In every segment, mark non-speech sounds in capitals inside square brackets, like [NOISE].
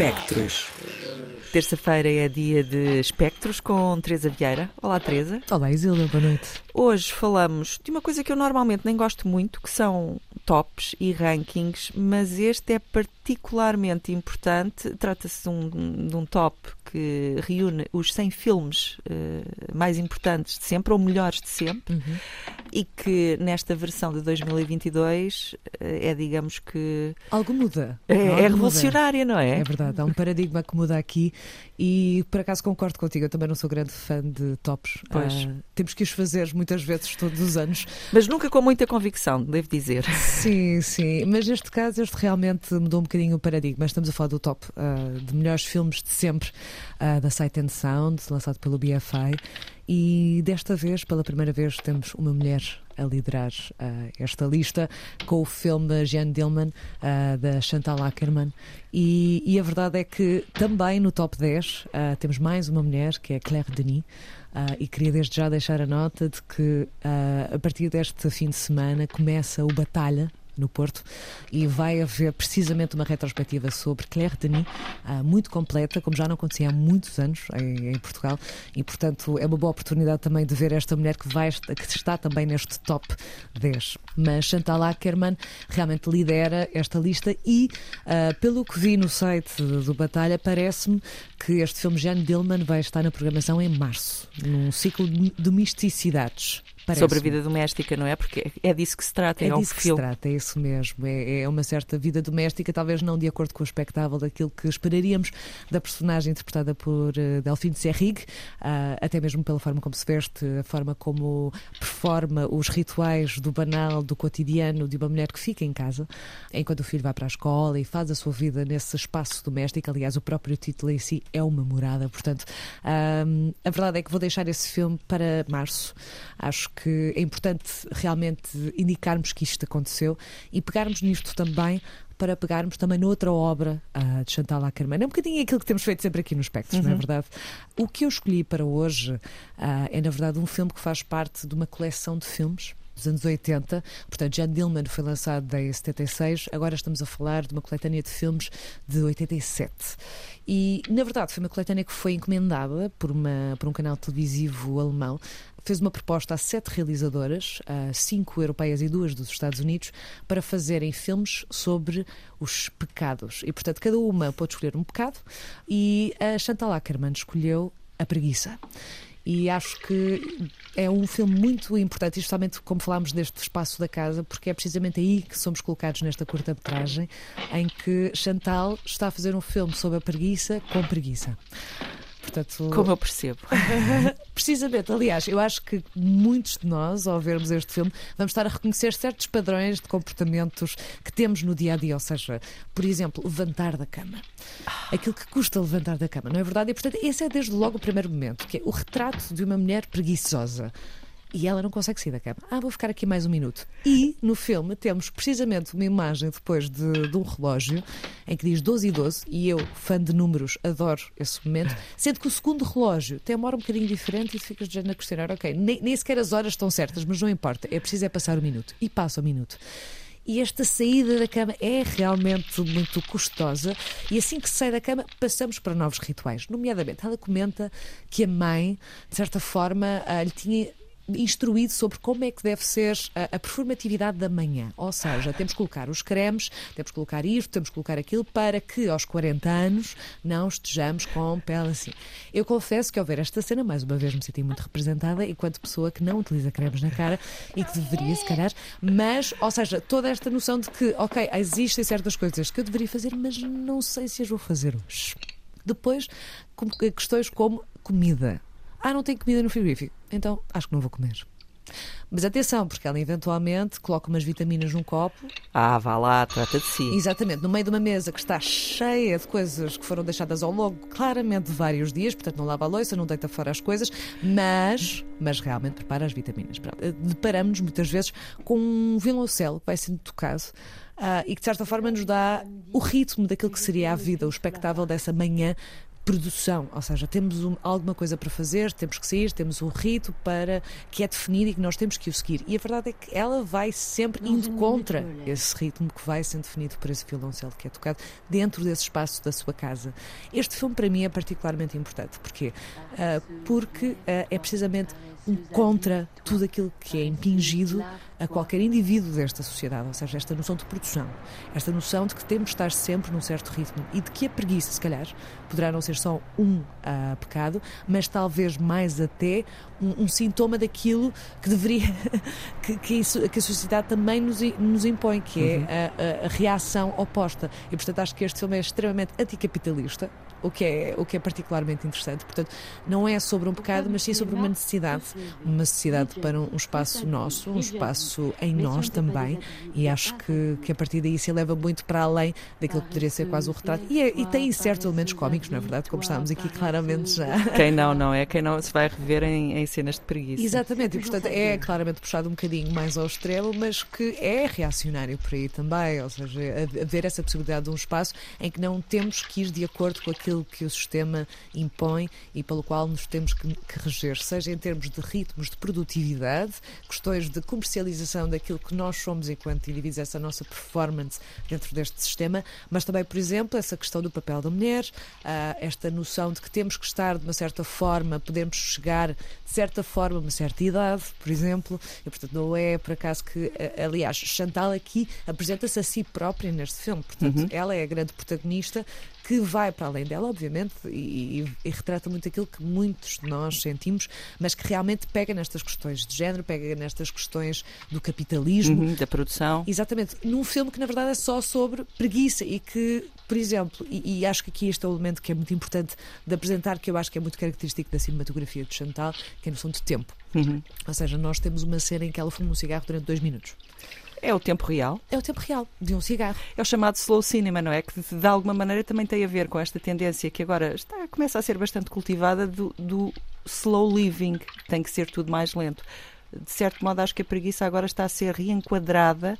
Espectros. Terça-feira é dia de espectros com Teresa Vieira. Olá, Teresa. Olá, Isilda, boa noite. Hoje falamos de uma coisa que eu normalmente nem gosto muito, que são tops e rankings, mas este é particularmente importante. Trata-se de, um, de um, top que reúne os 100 filmes uh, mais importantes de sempre, ou melhores de sempre, uhum. E que nesta versão de 2022 uh, é, digamos que. Algo muda. É, é revolucionária, muda. não é? É verdade, há um paradigma que muda aqui e por acaso concordo contigo, eu também não sou grande fã de tops. Pois. Uh, temos que os fazer muitas vezes todos os anos. Mas nunca com muita convicção, devo dizer. Sim, sim. Mas neste caso, este realmente mudou um bocadinho o paradigma. Estamos a falar do top uh, de melhores filmes de sempre uh, da Sight and Sound, lançado pelo BFI. E desta vez, pela primeira vez, temos uma mulher a liderar uh, esta lista com o filme Jeanne Dillman, uh, da Chantal Ackerman. E, e, a verdade é que também no top 10 uh, temos mais uma mulher, que é Claire Denis. e queria desde já deixar a nota de que a partir deste fim de semana começa o Batalha no Porto, e vai haver precisamente uma retrospectiva sobre Claire Denis, uh, muito completa, como já não acontecia há muitos anos em, em, Portugal, e portanto é uma boa oportunidade também de ver esta mulher que, vai, que está também neste top 10. Mas Chantal Ackerman realmente lidera esta lista e, uh, pelo que vi no site do Batalha, parece-me que este filme Jeanne Dillman vai estar na programação em março, num ciclo de domesticidades. Parece sobre a vida doméstica, não é? Porque é disso que se trata, é, é disso que se trata, é isso mesmo. É, é, uma certa vida doméstica, talvez não de acordo com o espectáculo daquilo que esperaríamos da personagem interpretada por uh, Delphine Serrig, uh, até mesmo pela forma como se veste, a forma como performa os rituais do banal, do cotidiano de uma mulher que fica em casa, enquanto o filho vai para a escola e faz a sua vida nesse espaço doméstico. Aliás, o próprio título em si é uma morada, portanto, uh, a verdade é que vou deixar esse filme para março. Acho que é importante realmente indicarmos que isto aconteceu e pegarmos nisto também para pegarmos também noutra obra uh, de Chantal Ackerman. É um bocadinho aquilo que temos feito sempre aqui nos Espectros, uhum. não é uhum. verdade? O que eu escolhi para hoje uh, é, na verdade, um filme que faz parte de uma coleção de filmes dos anos 80. Portanto, Jan Dillman foi lançado em 76, agora estamos a falar de uma coletânea de filmes de 87. E, na verdade, foi uma coletânea que foi encomendada por, uma, por um canal televisivo alemão fez uma proposta a sete realizadoras, cinco europeias e duas dos Estados Unidos, para fazerem filmes sobre os pecados. E, portanto, cada uma pôde escolher um pecado e a Chantal Ackerman escolheu a preguiça e acho que é um filme muito importante, especialmente como falámos deste espaço da casa, porque é precisamente aí que somos colocados nesta curta-metragem, em que Chantal está a fazer um filme sobre a preguiça com preguiça. Portanto, Como eu percebo. [LAUGHS] Precisamente, aliás, eu acho que muitos de nós, ao vermos este filme, vamos estar a reconhecer certos padrões de comportamentos que temos no dia a dia. Ou seja, por exemplo, levantar da cama. Aquilo que custa levantar da cama, não é verdade? E, portanto, esse é desde logo o primeiro momento, que é o retrato de uma mulher preguiçosa e ela não consegue sair da cama. Ah, vou ficar aqui mais um minuto. E no filme temos precisamente uma imagem depois de, de um relógio em que diz 12 e 12, e eu, fã de números, adoro esse momento, sendo que o segundo relógio tem uma hora um bocadinho diferente e ficas já a questionar, ok, nem, nem sequer as horas estão certas, mas não importa, é preciso é passar o minuto. E passa o minuto. E esta saída da cama é realmente muito custosa. E assim que sai da cama, passamos para novos rituais. Nomeadamente, ela comenta que a mãe, de certa forma, ah, lhe tinha instruído sobre como é que deve ser a, a, performatividade da manhã. Ou seja, temos que colocar os cremes, temos que colocar isto, temos que colocar aquilo, para que aos 40 anos não estejamos com pele assim. Eu confesso que ao ver esta cena, mais uma vez me senti muito representada enquanto pessoa que não utiliza cremes na cara e que deveria, se calhar, mas, ou seja, toda esta noção de que, ok, existem certas coisas que eu deveria fazer, mas não sei se as vou fazer hoje. Depois, questões como comida. Ah, não tem comida no frigorífico. Então acho que não vou comer. Mas atenção, porque ela eventualmente coloca umas vitaminas num copo. Ah, vá lá, trata de si. Exatamente, no meio de uma mesa que está cheia de coisas que foram deixadas ao longo, claramente, de vários dias, portanto não lava a louça, não deita fora as coisas, mas, mas realmente prepara as vitaminas. Deparamos-nos muitas vezes com um violoncelo que vai sendo tocado. Uh, e que de certa forma nos dá o ritmo daquilo que seria a vida, o espectável dessa manhã produção, ou seja, temos um, alguma coisa para fazer, temos que sair, temos um rito para que é definido e que nós temos que o seguir. E a verdade é que ela vai sempre indo contra esse ritmo que vai sendo definido por esse violoncelo que é tocado dentro desse espaço da sua casa. Este filme para mim é particularmente importante. Porquê? Uh, porque uh, é precisamente contra tudo aquilo que é impingido a qualquer indivíduo desta sociedade, ou seja, esta noção de produção, esta noção de que temos de estar sempre num certo ritmo e de que a preguiça, se calhar, poderá não ser só um uh, pecado, mas talvez mais até um, um sintoma daquilo que deveria, [LAUGHS] que, que, isso, que, a sociedade também nos, nos impõe, que é uhum. a, a, a reação oposta. E, portanto, acho que este filme é extremamente anticapitalista, o que é, o que é particularmente interessante. Portanto, não é sobre um pecado, mas sim sobre uma necessidade. Uma necessidade para um espaço nosso, um espaço em nós também. E acho que, que a partir daí se eleva muito para além daquilo que poderia ser quase o retrato. E, é, e tem certos elementos cómicos, não é verdade? Como estávamos aqui claramente já. Quem não, não é? Quem não se vai rever em, em cenas de preguiça. Exatamente, e portanto é claramente puxado um bocadinho mais ao extremo, mas que é reacionário por aí também. Ou seja, haver essa possibilidade de um espaço em que não temos que ir de acordo com aquilo aquilo que o sistema impõe e pelo qual nos temos que, que reger, seja em termos de ritmos de produtividade, questões de comercialização daquilo que nós somos enquanto indivíduos, essa nossa performance dentro deste sistema, mas também, por exemplo, essa questão do papel da mulher, uh, esta noção de que temos que estar de uma certa forma, podemos chegar de certa forma a uma certa idade, por exemplo, e portanto não é por acaso que, aliás, Chantal aqui apresenta-se a si própria neste filme, portanto uhum. ela é a grande protagonista que vai para além dela, obviamente, e, e, e, retrata muito aquilo que muitos de nós sentimos, mas que realmente pega nestas questões de género, pega nestas questões do capitalismo. Uhum, da produção. Exatamente. Num filme que, na verdade, é só sobre preguiça e que, por exemplo, e, e acho que aqui este é o elemento que é muito importante de apresentar, que eu acho que é muito característico da cinematografia de Chantal, que é a noção de tempo. Uhum. Ou seja, nós temos uma cena em que ela fuma um cigarro durante dois minutos. É o tempo real. É o tempo real de um cigarro. É o chamado slow cinema, não é? Que de alguma maneira também tem a ver com esta tendência que agora está, começa a ser bastante cultivada do, do slow living. Tem que ser tudo mais lento de certo modo, acho que a preguiça agora está a ser reenquadrada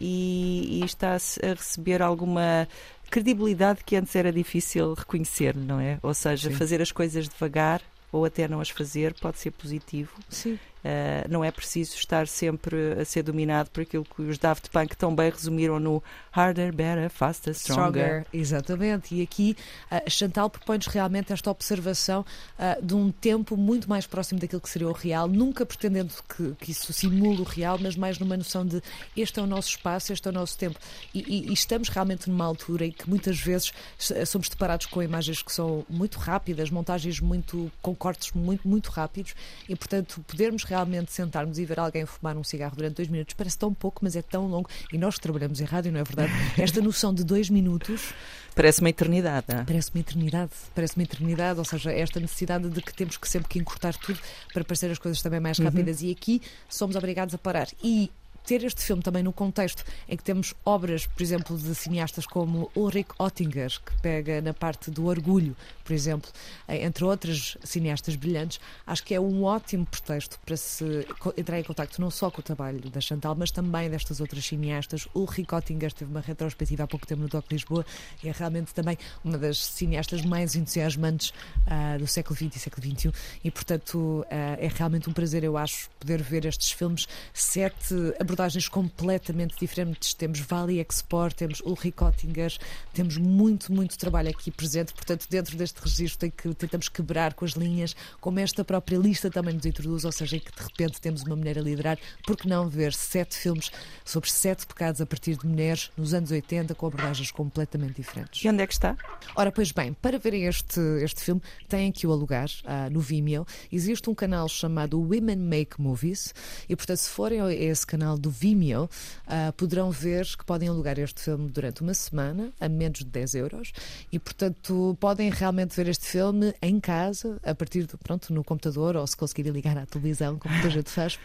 e, e, está a receber alguma credibilidade que antes era difícil reconhecer, não é? Ou seja, Sim. fazer as coisas devagar ou até não as fazer pode ser positivo. Sim. Uh, não é preciso estar sempre a ser dominado por aquilo que os Daft Punk tão bem resumiram no Harder, Better, Faster, Stronger. stronger. Exatamente. E aqui uh, Chantal propõe-nos realmente esta observação uh, de um tempo muito mais próximo daquilo que seria o real, nunca pretendendo que, que, isso simule o real, mas mais numa noção de este é o nosso espaço, este é o nosso tempo. E, e, e estamos realmente numa altura em que muitas vezes somos deparados com imagens que são muito rápidas, montagens muito com cortes muito, muito rápidos e, portanto, podermos realmente sentarmos e ver alguém fumar um cigarro durante dois minutos parece tão pouco, mas é tão longo. E nós que trabalhamos em rádio, não é verdade? [LAUGHS] Esta noção de dois minutos. Parece uma eternidade. É? Parece uma eternidade. Parece uma eternidade. Ou seja, esta necessidade de que temos que sempre que encurtar tudo para parecer as coisas também mais rápidas. Uhum. E aqui somos obrigados a parar. E ter este filme também no contexto em que temos obras, por exemplo, de cineastas como Ulrich Oettinger, que pega na parte do orgulho, por exemplo, entre outras cineastas brilhantes, acho que é um ótimo pretexto para se entrar em contato não só com o trabalho da Chantal, mas também destas outras cineastas. Ulrich Oettinger teve uma retrospectiva há pouco tempo no Doc Lisboa e é realmente também uma das cineastas mais entusiasmantes uh, do século XX e século XXI e, portanto, uh, é realmente um prazer, eu acho, poder ver estes filmes, sete abordagens abordagens completamente diferentes. Temos Valley Export, temos Ulrich Oettinger, temos muito, muito trabalho aqui presente. Portanto, dentro deste registro tem que, tentamos quebrar com as linhas, como esta própria lista também nos introduz, ou seja, em que de repente temos uma mulher a liderar. Por que não ver sete filmes sobre sete pecados a partir de mulheres nos anos 80 com abordagens completamente diferentes? E onde é que está? Ora, pois bem, para verem este, este filme, têm que o alugar uh, no Vimeo. Existe um canal chamado Women Make Movies e, portanto, se forem a esse canal do do Vimeo, uh, poderão ver que podem alugar este filme durante uma semana, a menos de 10 euros, e portanto podem realmente ver este filme em casa, a partir de, pronto, no computador, ou se conseguirem ligar à televisão, como muita gente faz.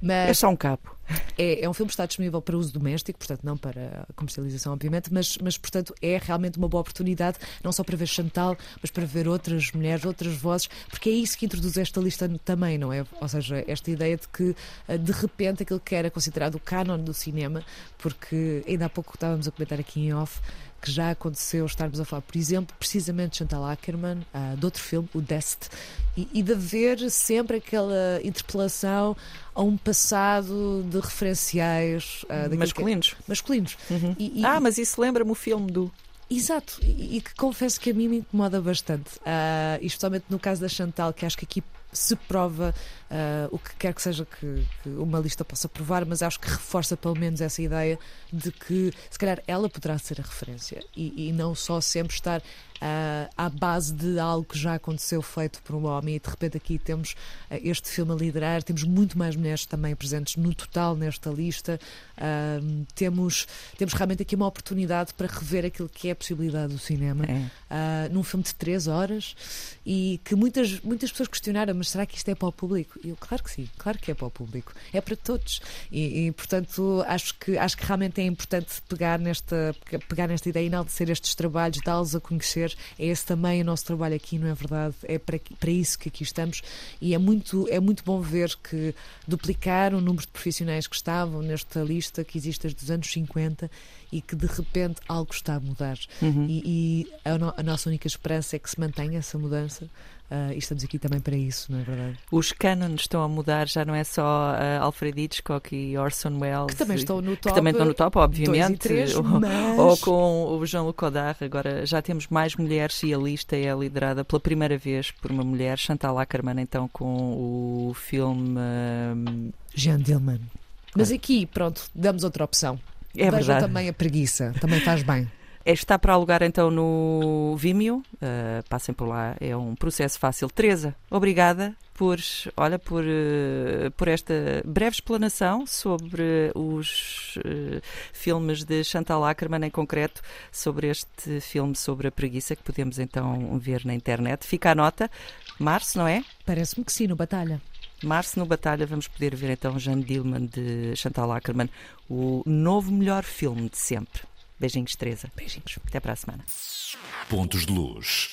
Mas é só um cabo. É, é um filme que está disponível para uso doméstico, portanto, não para comercialização, obviamente, mas, mas, portanto, é realmente uma boa oportunidade, não só para ver Chantal, mas para ver outras mulheres, outras vozes, porque é isso que introduz esta lista também, não é? Ou seja, esta ideia de que, eh, de repente, aquilo que era considerado o canon do cinema, porque ainda há pouco estávamos a comentar aqui em off que já aconteceu estarmos a falar, por exemplo, precisamente de Chantal Ackerman, uh, de outro filme, o Dest, e, e de haver sempre aquela interpelação a um passado de referenciais uh, masculinos. Que, masculinos. Uhum. E, e, ah, mas isso lembra-me o filme do. Exato, e, que confesso que a mim me incomoda bastante. Uh, especialmente no caso da Chantal, que acho que aqui se prova uh, o que quer que seja que, que, uma lista possa provar, mas acho que reforça pelo menos essa ideia de que se calhar ela poderá ser a referência. E, e não só sempre estar uh, à base de algo que já aconteceu feito por um homem. E de repente aqui temos uh, este filme a liderar, temos muito mais mulheres também presentes no total nesta lista, uh, temos, temos realmente aqui uma oportunidade para rever aquilo que é a possibilidade do cinema é. num filme de três horas. E que muitas, muitas pessoas questionaram, mas será que isto é para o público? E eu, claro que sim, claro que é para o público, é para todos e, e portanto acho que, acho que realmente é importante pegar nesta, pegar nesta ideia e enaltecer estes trabalhos, dá-los a conhecer é esse também o nosso trabalho aqui, não é verdade? É para, para isso que aqui estamos e é muito, é muito bom ver que duplicar o número de profissionais que estavam nesta lista que existe desde os anos 50 e que de repente algo está a mudar. Uhum. E, e a, no, a, nossa única esperança é que se mantenha essa mudança. Uh, e estamos aqui também para isso, não é verdade? Os cânones estão a mudar, já não é só uh, Alfred Hitchcock e Orson Welles. Que também estão no top. Que também estão no top, obviamente. Três, ou, mas... ou, com o Jean-Luc Godard. Agora já temos mais mulheres e a lista é liderada pela primeira vez por uma mulher, Chantal Ackerman, então com o filme. Uh... Jean Dillman. Mas aqui, pronto, damos outra opção. É Vejam verdade. também a preguiça, também faz bem. [LAUGHS] É, está para alugar então no Vimeo, uh, passem por lá, é um processo fácil. Teresa, obrigada por, olha, por, uh, por esta breve explanação sobre os uh, filmes de Chantal Ackerman em concreto, sobre este filme sobre a preguiça que podemos então ver na internet. Fica a nota, março, não é? Parece-me que sim, no Batalha. Março no Batalha vamos poder ver então Jeanne Dillman de Chantal Ackerman, o novo melhor filme de sempre. Beijinhos, Teresa. Beijinhos. Até para a semana. Pontos de luz.